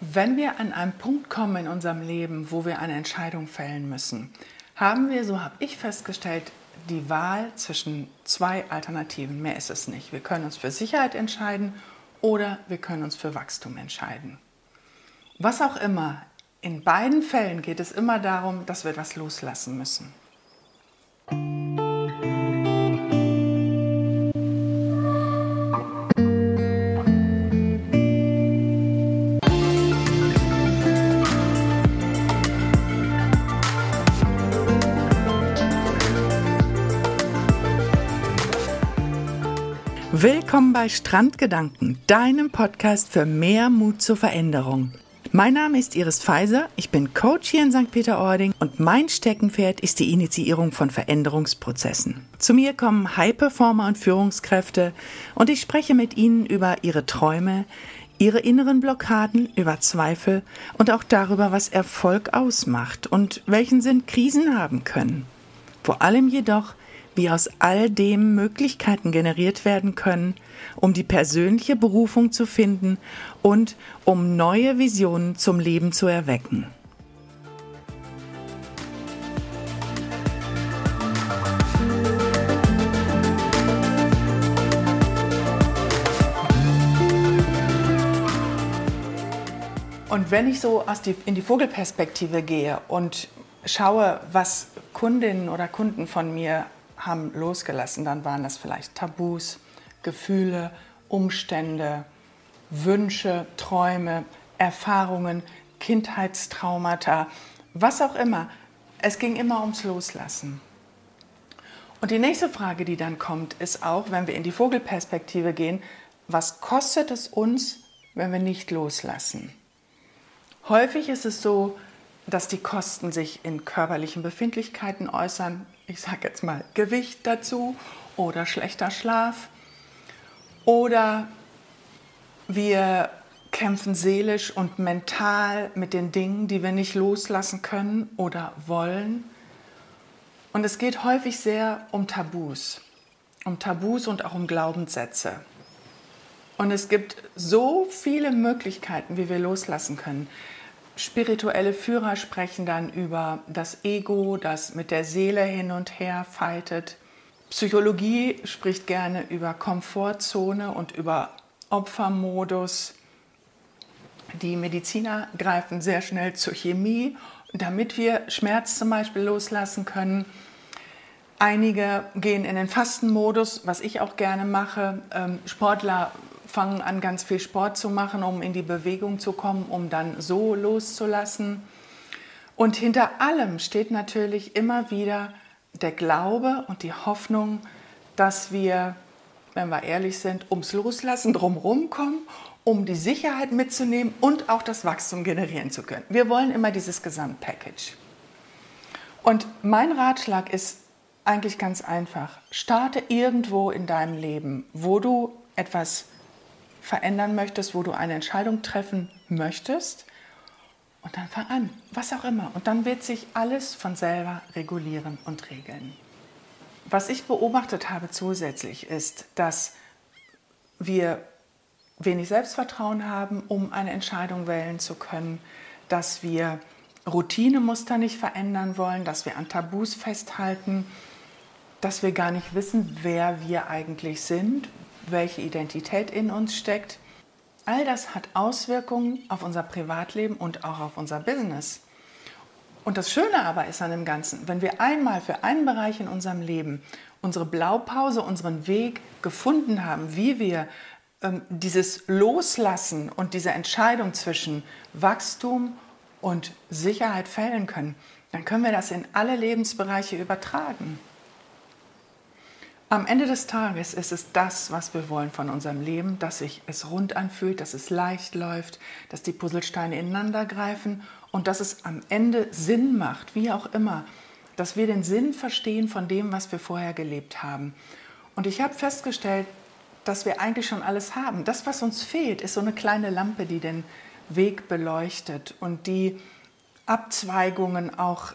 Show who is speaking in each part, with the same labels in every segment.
Speaker 1: Wenn wir an einen Punkt kommen in unserem Leben, wo wir eine Entscheidung fällen müssen, haben wir, so habe ich festgestellt, die Wahl zwischen zwei Alternativen. Mehr ist es nicht. Wir können uns für Sicherheit entscheiden oder wir können uns für Wachstum entscheiden. Was auch immer, in beiden Fällen geht es immer darum, dass wir etwas loslassen müssen. Willkommen bei Strandgedanken, deinem Podcast für mehr Mut zur Veränderung. Mein Name ist Iris Pfizer, ich bin Coach hier in St. Peter-Ording und mein Steckenpferd ist die Initiierung von Veränderungsprozessen. Zu mir kommen High-Performer und Führungskräfte und ich spreche mit ihnen über ihre Träume, ihre inneren Blockaden, über Zweifel und auch darüber, was Erfolg ausmacht und welchen Sinn Krisen haben können. Vor allem jedoch, wie aus all dem Möglichkeiten generiert werden können, um die persönliche Berufung zu finden und um neue Visionen zum Leben zu erwecken. Und wenn ich so die, in die Vogelperspektive gehe und schaue, was Kundinnen oder Kunden von mir haben losgelassen, dann waren das vielleicht Tabus, Gefühle, Umstände, Wünsche, Träume, Erfahrungen, Kindheitstraumata, was auch immer. Es ging immer ums Loslassen. Und die nächste Frage, die dann kommt, ist auch, wenn wir in die Vogelperspektive gehen, was kostet es uns, wenn wir nicht loslassen? Häufig ist es so, dass die Kosten sich in körperlichen Befindlichkeiten äußern, ich sage jetzt mal Gewicht dazu oder schlechter Schlaf. Oder wir kämpfen seelisch und mental mit den Dingen, die wir nicht loslassen können oder wollen. Und es geht häufig sehr um Tabus, um Tabus und auch um Glaubenssätze. Und es gibt so viele Möglichkeiten, wie wir loslassen können. Spirituelle Führer sprechen dann über das Ego, das mit der Seele hin und her fightet. Psychologie spricht gerne über Komfortzone und über Opfermodus. Die Mediziner greifen sehr schnell zur Chemie, damit wir Schmerz zum Beispiel loslassen können. Einige gehen in den Fastenmodus, was ich auch gerne mache. Ähm, Sportler fangen an, ganz viel Sport zu machen, um in die Bewegung zu kommen, um dann so loszulassen. Und hinter allem steht natürlich immer wieder der Glaube und die Hoffnung, dass wir, wenn wir ehrlich sind, ums Loslassen drumherum kommen, um die Sicherheit mitzunehmen und auch das Wachstum generieren zu können. Wir wollen immer dieses Gesamtpackage. Und mein Ratschlag ist eigentlich ganz einfach. Starte irgendwo in deinem Leben, wo du etwas verändern möchtest, wo du eine Entscheidung treffen möchtest. Und dann fang an, was auch immer. Und dann wird sich alles von selber regulieren und regeln. Was ich beobachtet habe zusätzlich ist, dass wir wenig Selbstvertrauen haben, um eine Entscheidung wählen zu können, dass wir Routinemuster nicht verändern wollen, dass wir an Tabus festhalten, dass wir gar nicht wissen, wer wir eigentlich sind, welche Identität in uns steckt. All das hat Auswirkungen auf unser Privatleben und auch auf unser Business. Und das Schöne aber ist an dem Ganzen, wenn wir einmal für einen Bereich in unserem Leben unsere Blaupause, unseren Weg gefunden haben, wie wir ähm, dieses Loslassen und diese Entscheidung zwischen Wachstum und Sicherheit fällen können, dann können wir das in alle Lebensbereiche übertragen. Am Ende des Tages ist es das, was wir wollen von unserem Leben, dass sich es rund anfühlt, dass es leicht läuft, dass die Puzzlesteine ineinander greifen und dass es am Ende Sinn macht, wie auch immer, dass wir den Sinn verstehen von dem, was wir vorher gelebt haben. Und ich habe festgestellt, dass wir eigentlich schon alles haben. Das, was uns fehlt, ist so eine kleine Lampe, die den Weg beleuchtet und die Abzweigungen auch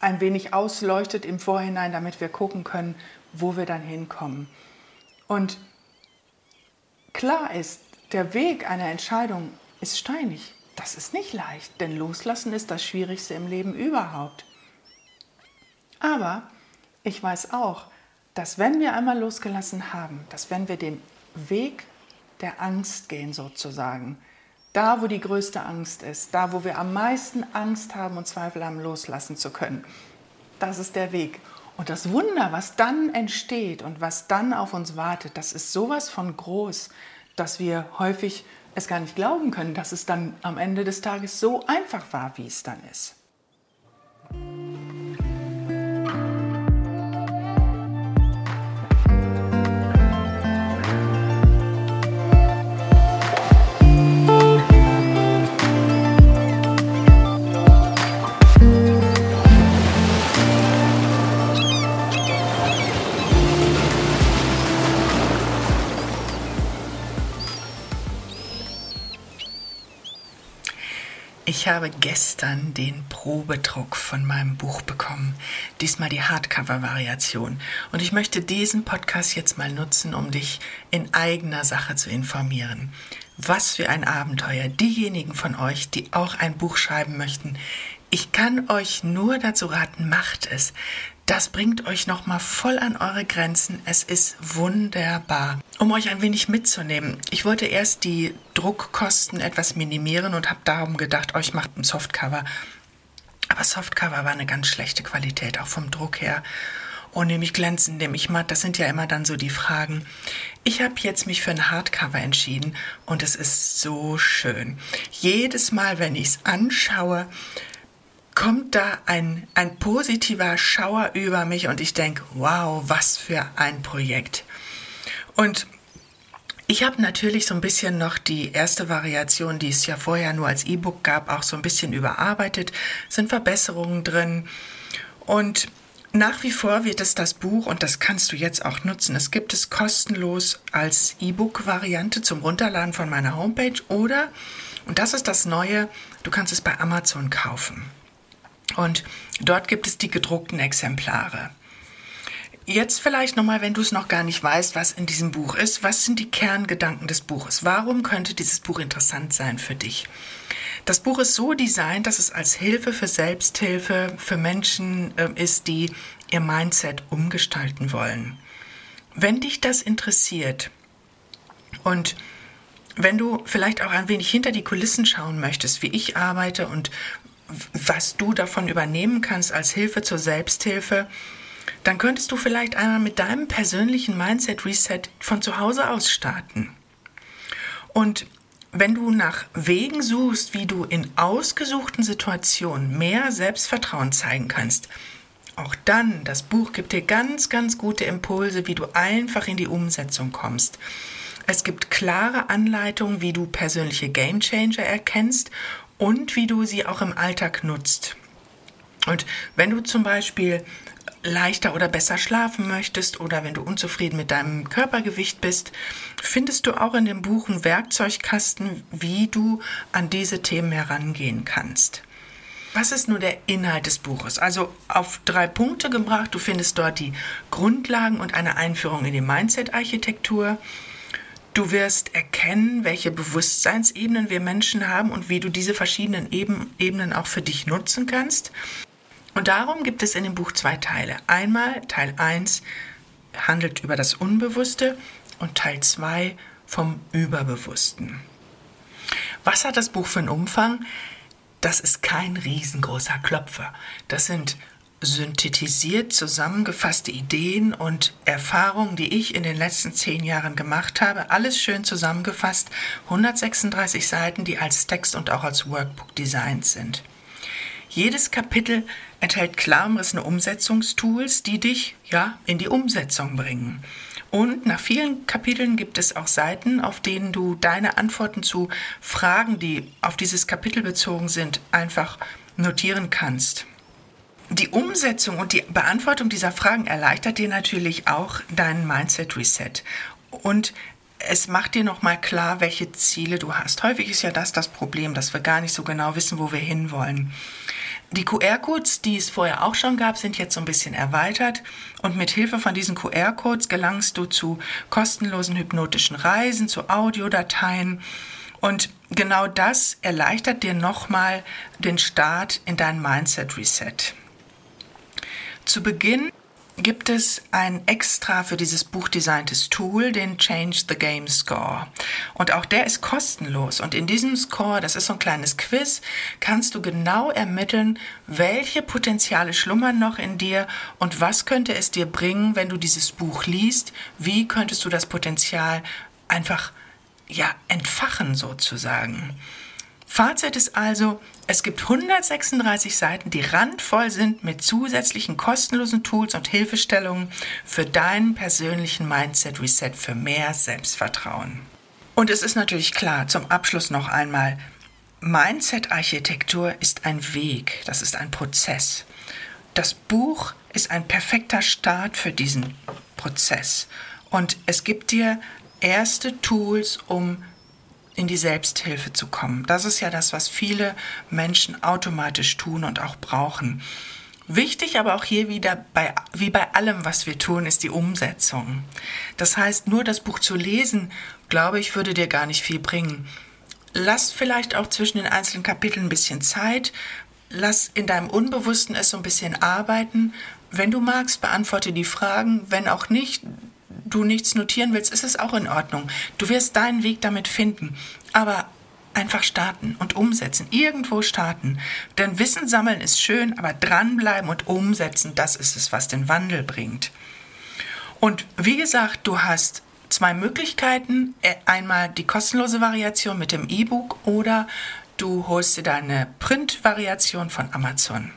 Speaker 1: ein wenig ausleuchtet im Vorhinein, damit wir gucken können, wo wir dann hinkommen. Und klar ist, der Weg einer Entscheidung ist steinig. Das ist nicht leicht, denn loslassen ist das Schwierigste im Leben überhaupt. Aber ich weiß auch, dass wenn wir einmal losgelassen haben, dass wenn wir den Weg der Angst gehen sozusagen, da wo die größte Angst ist, da wo wir am meisten Angst haben und Zweifel haben, loslassen zu können, das ist der Weg. Und das Wunder, was dann entsteht und was dann auf uns wartet, das ist sowas von groß, dass wir häufig es gar nicht glauben können, dass es dann am Ende des Tages so einfach war, wie es dann ist. Ich habe gestern den Probedruck von meinem Buch bekommen. Diesmal die Hardcover-Variation. Und ich möchte diesen Podcast jetzt mal nutzen, um dich in eigener Sache zu informieren. Was für ein Abenteuer. Diejenigen von euch, die auch ein Buch schreiben möchten, ich kann euch nur dazu raten, macht es. Das bringt euch nochmal voll an eure Grenzen. Es ist wunderbar. Um euch ein wenig mitzunehmen, ich wollte erst die Druckkosten etwas minimieren und habe darum gedacht, euch macht ein Softcover. Aber Softcover war eine ganz schlechte Qualität, auch vom Druck her. Und nämlich glänzend, nämlich matt, das sind ja immer dann so die Fragen. Ich habe jetzt mich für ein Hardcover entschieden und es ist so schön. Jedes Mal, wenn ich es anschaue, kommt da ein, ein positiver Schauer über mich und ich denke, wow, was für ein Projekt. Und ich habe natürlich so ein bisschen noch die erste Variation, die es ja vorher nur als E-Book gab, auch so ein bisschen überarbeitet, sind Verbesserungen drin. Und nach wie vor wird es das Buch, und das kannst du jetzt auch nutzen, es gibt es kostenlos als E-Book-Variante zum Runterladen von meiner Homepage oder, und das ist das Neue, du kannst es bei Amazon kaufen. Und dort gibt es die gedruckten Exemplare. Jetzt vielleicht nochmal, wenn du es noch gar nicht weißt, was in diesem Buch ist. Was sind die Kerngedanken des Buches? Warum könnte dieses Buch interessant sein für dich? Das Buch ist so designt, dass es als Hilfe für Selbsthilfe für Menschen äh, ist, die ihr Mindset umgestalten wollen. Wenn dich das interessiert und wenn du vielleicht auch ein wenig hinter die Kulissen schauen möchtest, wie ich arbeite und was du davon übernehmen kannst als Hilfe zur Selbsthilfe, dann könntest du vielleicht einmal mit deinem persönlichen Mindset Reset von zu Hause aus starten. Und wenn du nach Wegen suchst, wie du in ausgesuchten Situationen mehr Selbstvertrauen zeigen kannst, auch dann, das Buch gibt dir ganz, ganz gute Impulse, wie du einfach in die Umsetzung kommst. Es gibt klare Anleitungen, wie du persönliche Gamechanger erkennst und wie du sie auch im Alltag nutzt. Und wenn du zum Beispiel leichter oder besser schlafen möchtest oder wenn du unzufrieden mit deinem Körpergewicht bist, findest du auch in dem Buch einen Werkzeugkasten, wie du an diese Themen herangehen kannst. Was ist nur der Inhalt des Buches? Also auf drei Punkte gebracht. Du findest dort die Grundlagen und eine Einführung in die Mindset-Architektur. Du wirst erkennen, welche Bewusstseinsebenen wir Menschen haben und wie du diese verschiedenen Ebenen auch für dich nutzen kannst. Und darum gibt es in dem Buch zwei Teile. Einmal Teil 1 handelt über das Unbewusste und Teil 2 vom Überbewussten. Was hat das Buch für einen Umfang? Das ist kein riesengroßer Klopfer. Das sind synthetisiert zusammengefasste Ideen und Erfahrungen, die ich in den letzten zehn Jahren gemacht habe. Alles schön zusammengefasst. 136 Seiten, die als Text und auch als Workbook designt sind. Jedes Kapitel enthält klar umrissene Umsetzungstools, die dich ja in die Umsetzung bringen. Und nach vielen Kapiteln gibt es auch Seiten, auf denen du deine Antworten zu Fragen, die auf dieses Kapitel bezogen sind, einfach notieren kannst. Die Umsetzung und die Beantwortung dieser Fragen erleichtert dir natürlich auch deinen Mindset Reset. Und es macht dir nochmal klar, welche Ziele du hast. Häufig ist ja das das Problem, dass wir gar nicht so genau wissen, wo wir hinwollen. Die QR-Codes, die es vorher auch schon gab, sind jetzt so ein bisschen erweitert und mit Hilfe von diesen QR-Codes gelangst du zu kostenlosen hypnotischen Reisen, zu Audiodateien Und genau das erleichtert dir nochmal den Start in dein Mindset Reset. Zu Beginn gibt es ein extra für dieses Buch designtes Tool, den Change the Game Score. Und auch der ist kostenlos. Und in diesem Score, das ist so ein kleines Quiz, kannst du genau ermitteln, welche Potenziale schlummern noch in dir und was könnte es dir bringen, wenn du dieses Buch liest. Wie könntest du das Potenzial einfach ja, entfachen sozusagen. Fazit ist also, es gibt 136 Seiten, die randvoll sind mit zusätzlichen kostenlosen Tools und Hilfestellungen für deinen persönlichen Mindset Reset für mehr Selbstvertrauen. Und es ist natürlich klar, zum Abschluss noch einmal, Mindset-Architektur ist ein Weg, das ist ein Prozess. Das Buch ist ein perfekter Start für diesen Prozess. Und es gibt dir erste Tools, um in die Selbsthilfe zu kommen. Das ist ja das, was viele Menschen automatisch tun und auch brauchen. Wichtig aber auch hier wieder, bei, wie bei allem, was wir tun, ist die Umsetzung. Das heißt, nur das Buch zu lesen, glaube ich, würde dir gar nicht viel bringen. Lass vielleicht auch zwischen den einzelnen Kapiteln ein bisschen Zeit. Lass in deinem Unbewussten es so ein bisschen arbeiten. Wenn du magst, beantworte die Fragen. Wenn auch nicht, du nichts notieren willst, ist es auch in Ordnung. Du wirst deinen Weg damit finden. Aber einfach starten und umsetzen. Irgendwo starten. Denn Wissen sammeln ist schön, aber dranbleiben und umsetzen, das ist es, was den Wandel bringt. Und wie gesagt, du hast zwei Möglichkeiten. Äh, einmal die kostenlose Variation mit dem E-Book oder du holst dir deine Print-Variation von Amazon.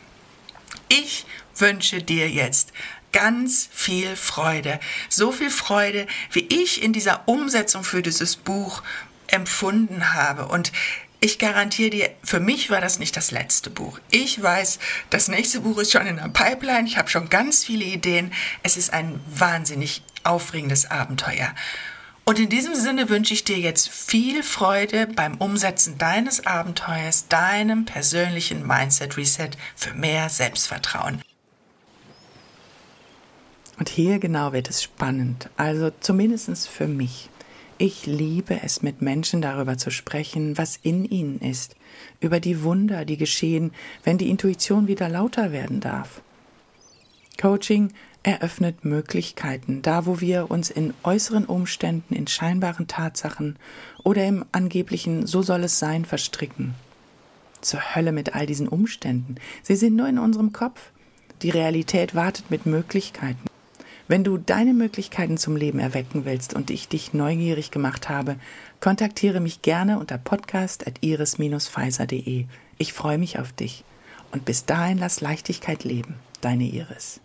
Speaker 1: Ich wünsche dir jetzt ganz viel Freude. So viel Freude, wie ich in dieser Umsetzung für dieses Buch empfunden habe. Und ich garantiere dir, für mich war das nicht das letzte Buch. Ich weiß, das nächste Buch ist schon in der Pipeline. Ich habe schon ganz viele Ideen. Es ist ein wahnsinnig aufregendes Abenteuer. Und in diesem Sinne wünsche ich dir jetzt viel Freude beim Umsetzen deines Abenteuers, deinem persönlichen Mindset Reset für mehr Selbstvertrauen. Und hier genau wird es spannend, also zumindest für mich. Ich liebe es, mit Menschen darüber zu sprechen, was in ihnen ist, über die Wunder, die geschehen, wenn die Intuition wieder lauter werden darf. Coaching eröffnet Möglichkeiten, da wo wir uns in äußeren Umständen, in scheinbaren Tatsachen oder im angeblichen So soll es sein verstricken. Zur Hölle mit all diesen Umständen. Sie sind nur in unserem Kopf. Die Realität wartet mit Möglichkeiten. Wenn du deine Möglichkeiten zum Leben erwecken willst und ich dich neugierig gemacht habe, kontaktiere mich gerne unter podcast.iris-pfizer.de. Ich freue mich auf dich. Und bis dahin lass Leichtigkeit leben. Deine Iris.